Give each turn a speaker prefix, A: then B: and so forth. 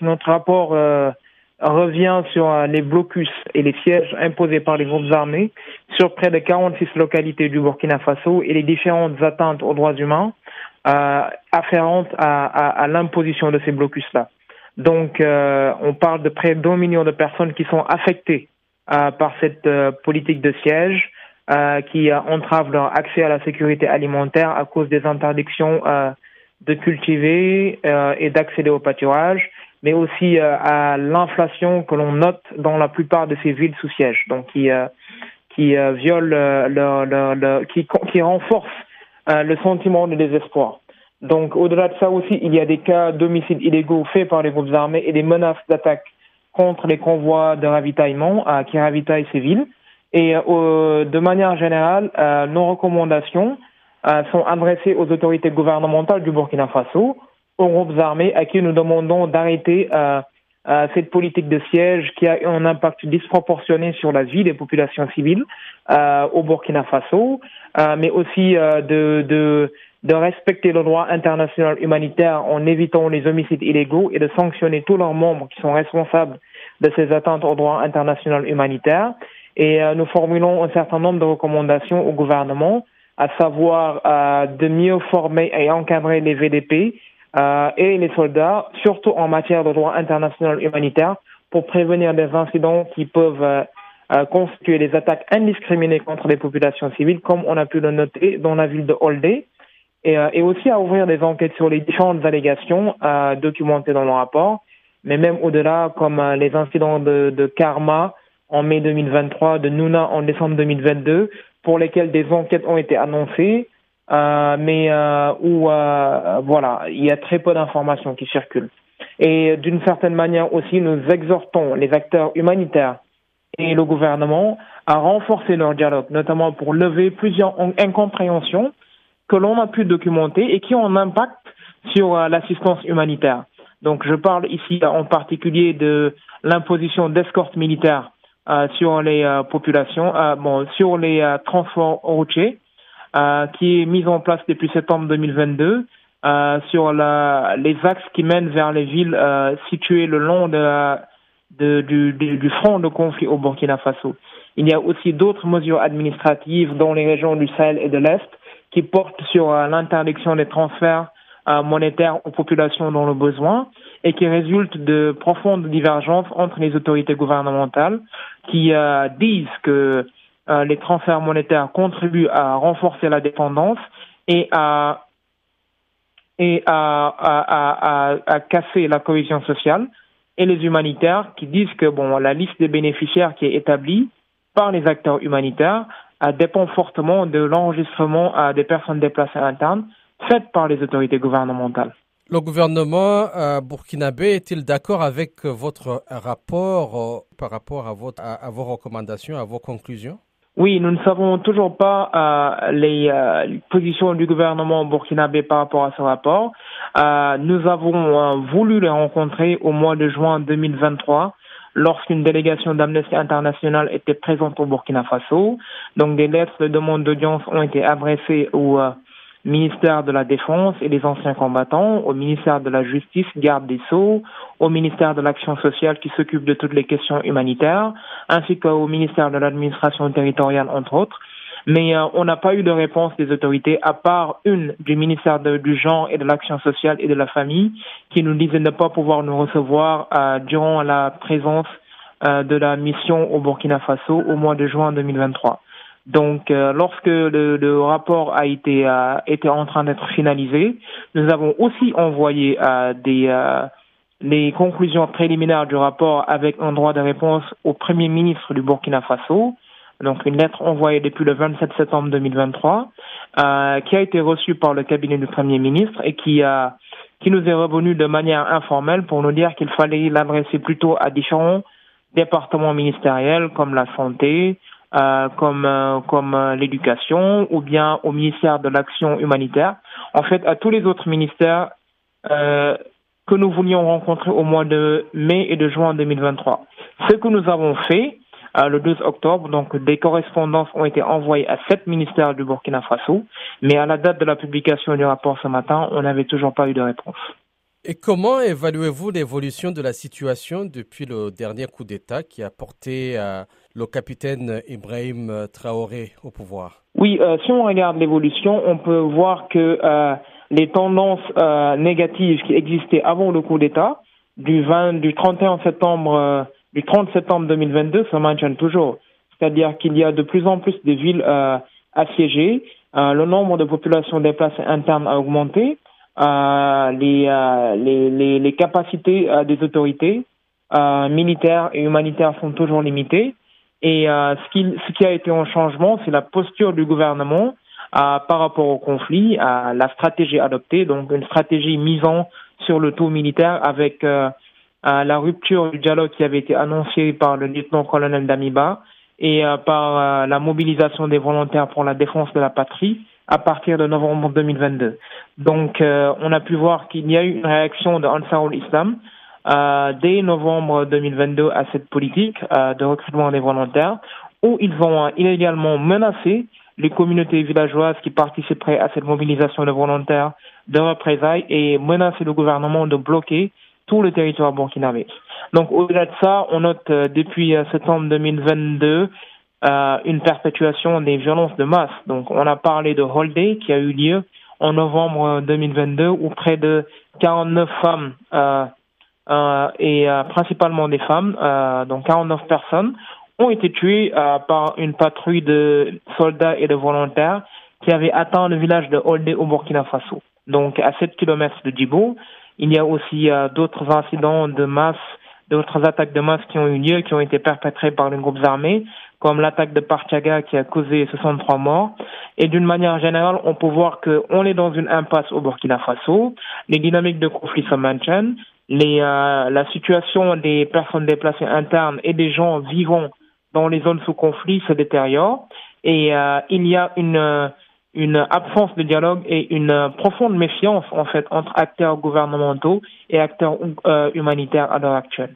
A: Notre rapport euh, revient sur euh, les blocus et les sièges imposés par les groupes armés sur près de 46 localités du Burkina Faso et les différentes atteintes aux droits humains euh, afférentes à, à, l'imposition de ces blocus-là. Donc, euh, on parle de près d'un million de personnes qui sont affectées euh, par cette politique de siège qui entrave leur accès à la sécurité alimentaire à cause des interdictions de cultiver et d'accéder au pâturage mais aussi euh, à l'inflation que l'on note dans la plupart de ces villes sous siège, donc qui euh, qui euh, viole le, le, le, qui qui renforce le sentiment de désespoir. Donc au-delà de ça aussi, il y a des cas d'homicides illégaux faits par les groupes armés et des menaces d'attaque contre les convois de ravitaillement qui ravitaillent ces villes. Et de manière générale, nos recommandations sont adressées aux autorités gouvernementales du Burkina Faso aux groupes armés à qui nous demandons d'arrêter euh, euh, cette politique de siège qui a un impact disproportionné sur la vie des populations civiles euh, au Burkina Faso, euh, mais aussi euh, de, de, de respecter le droit international humanitaire en évitant les homicides illégaux et de sanctionner tous leurs membres qui sont responsables de ces atteintes au droit international humanitaire. Et euh, nous formulons un certain nombre de recommandations au gouvernement, à savoir de mieux former et encadrer les VDP euh, et les soldats, surtout en matière de droit international humanitaire, pour prévenir des incidents qui peuvent euh, euh, constituer des attaques indiscriminées contre les populations civiles, comme on a pu le noter dans la ville de Holdé, et, aussi à ouvrir des enquêtes sur les différentes allégations documentées dans le rapport, mais même au-delà, comme les incidents de, de Karma en mai 2023, de Nuna en décembre 2022, pour lesquels des enquêtes ont été annoncées, mais euh, où euh, voilà, il y a très peu d'informations qui circulent. Et d'une certaine manière aussi, nous exhortons les acteurs humanitaires et le gouvernement à renforcer leur dialogue, notamment pour lever plusieurs incompréhensions que l'on a pu documenter et qui ont un impact sur l'assistance humanitaire. Donc je parle ici en particulier de l'imposition d'escortes militaires euh, sur les euh, populations, euh, bon, sur les transports routiers, euh, qui est mise en place depuis septembre 2022 euh, sur la, les axes qui mènent vers les villes euh, situées le long de, de, du, du, front de conflit au Burkina Faso. Il y a aussi d'autres mesures administratives dans les régions du Sahel et de l'Est qui portent sur l'interdiction des transferts monétaires aux populations dans le besoin et qui résultent de profondes divergences entre les autorités gouvernementales qui disent que euh, les transferts monétaires contribuent à renforcer la dépendance et à et à, à, à, casser la cohésion sociale et les humanitaires qui disent que bon la liste des bénéficiaires qui est établie par les acteurs humanitaires dépend fortement de l'enregistrement des personnes déplacées internes faites par les autorités gouvernementales.
B: Le gouvernement euh, burkinabé est-il d'accord avec votre rapport euh, par rapport à, votre, à vos recommandations, à vos conclusions?
A: Oui, nous ne savons toujours pas euh, les, euh, positions du gouvernement burkinabé par rapport à ce rapport. Euh, nous avons euh, voulu les rencontrer au mois de juin 2023 lorsqu'une délégation d'Amnesty International était présente au Burkina Faso. Donc des lettres de demande d'audience ont été adressées au euh, ministère de la Défense et des anciens combattants, au ministère de la Justice, garde des Sceaux, au ministère de l'Action sociale qui s'occupe de toutes les questions humanitaires, ainsi qu'au ministère de l'Administration territoriale, entre autres. Mais euh, on n'a pas eu de réponse des autorités, à part une du ministère du Genre et de l'Action sociale et de la Famille, qui nous disait ne pas pouvoir nous recevoir euh, durant la présence euh, de la mission au Burkina Faso au mois de juin 2023. Donc, euh, lorsque le, le, rapport a été euh, était en train d'être finalisé, nous avons aussi envoyé euh, des euh, les conclusions préliminaires du rapport avec un droit de réponse au Premier ministre du Burkina Faso. Donc, une lettre envoyée depuis le 27 septembre 2023, euh, qui a été reçue par le cabinet du Premier ministre et qui a qui nous est revenu de manière informelle pour nous dire qu'il fallait l'adresser plutôt à différents départements ministériels comme la santé, euh, comme euh, comme euh, l'éducation ou bien au ministère de l'action humanitaire. En fait, à tous les autres ministères euh, que nous voulions rencontrer au mois de mai et de juin 2023. Ce que nous avons fait le 12 octobre, donc des correspondances ont été envoyées à sept ministères du Burkina Faso, mais à la date de la publication du rapport ce matin, on n'avait toujours pas eu de réponse.
B: Et comment évaluez-vous l'évolution de la situation depuis le dernier coup d'État qui a porté le capitaine Ibrahim Traoré au pouvoir?
A: Oui, si on regarde l'évolution, on peut voir que les tendances négatives qui existaient avant le coup d'État, du, 20, du 31 septembre, du 30 septembre 2022, se maintiennent toujours. C'est-à-dire qu'il y a de plus en plus de villes assiégées, le nombre de populations déplacées internes a augmenté, euh, les, euh, les, les, les, capacités euh, des autorités militaires et humanitaires sont toujours limitées. Et ce, qui, ce qui a été en changement, c'est la posture du gouvernement par rapport au conflit, à la stratégie adoptée, donc une stratégie misant sur le taux militaire avec la rupture du dialogue qui avait été annoncée par le lieutenant-colonel Damiba et par la mobilisation des volontaires pour la défense de la patrie à partir de novembre 2022. Donc, euh, on a pu voir qu'il y a eu une réaction de Ansarul Islam euh, dès novembre 2022 à cette politique euh, de recrutement des volontaires, où ils ont illégalement menacé les communautés villageoises qui participeraient à cette mobilisation de volontaires de représailles et menacé le gouvernement de bloquer tout le territoire burkinabé. Donc, au-delà de ça, on note depuis septembre 2022 euh, une perpétuation des violences de masse. Donc, on a parlé de Holiday qui a eu lieu en novembre 2022 où près de 49 femmes euh, euh, et euh, principalement des femmes, euh, donc 49 personnes, ont été tuées par une patrouille de soldats et de volontaires qui avait atteint le village de Holiday au Burkina Faso. Donc, à 7 km de Djibo, il y a aussi d'autres incidents de masse, d'autres attaques de masse qui ont eu lieu, qui ont été perpétrées par les groupes armés comme l'attaque de Parchaga qui a causé 63 morts. Et d'une manière générale, on peut voir qu'on est dans une impasse au Burkina Faso. Les dynamiques de conflit se maintiennent. Les, euh, la situation des personnes déplacées internes et des gens vivant dans les zones sous conflit se détériore. Et euh, il y a une, une absence de dialogue et une profonde méfiance, en fait, entre acteurs gouvernementaux et acteurs euh, humanitaires à l'heure actuelle.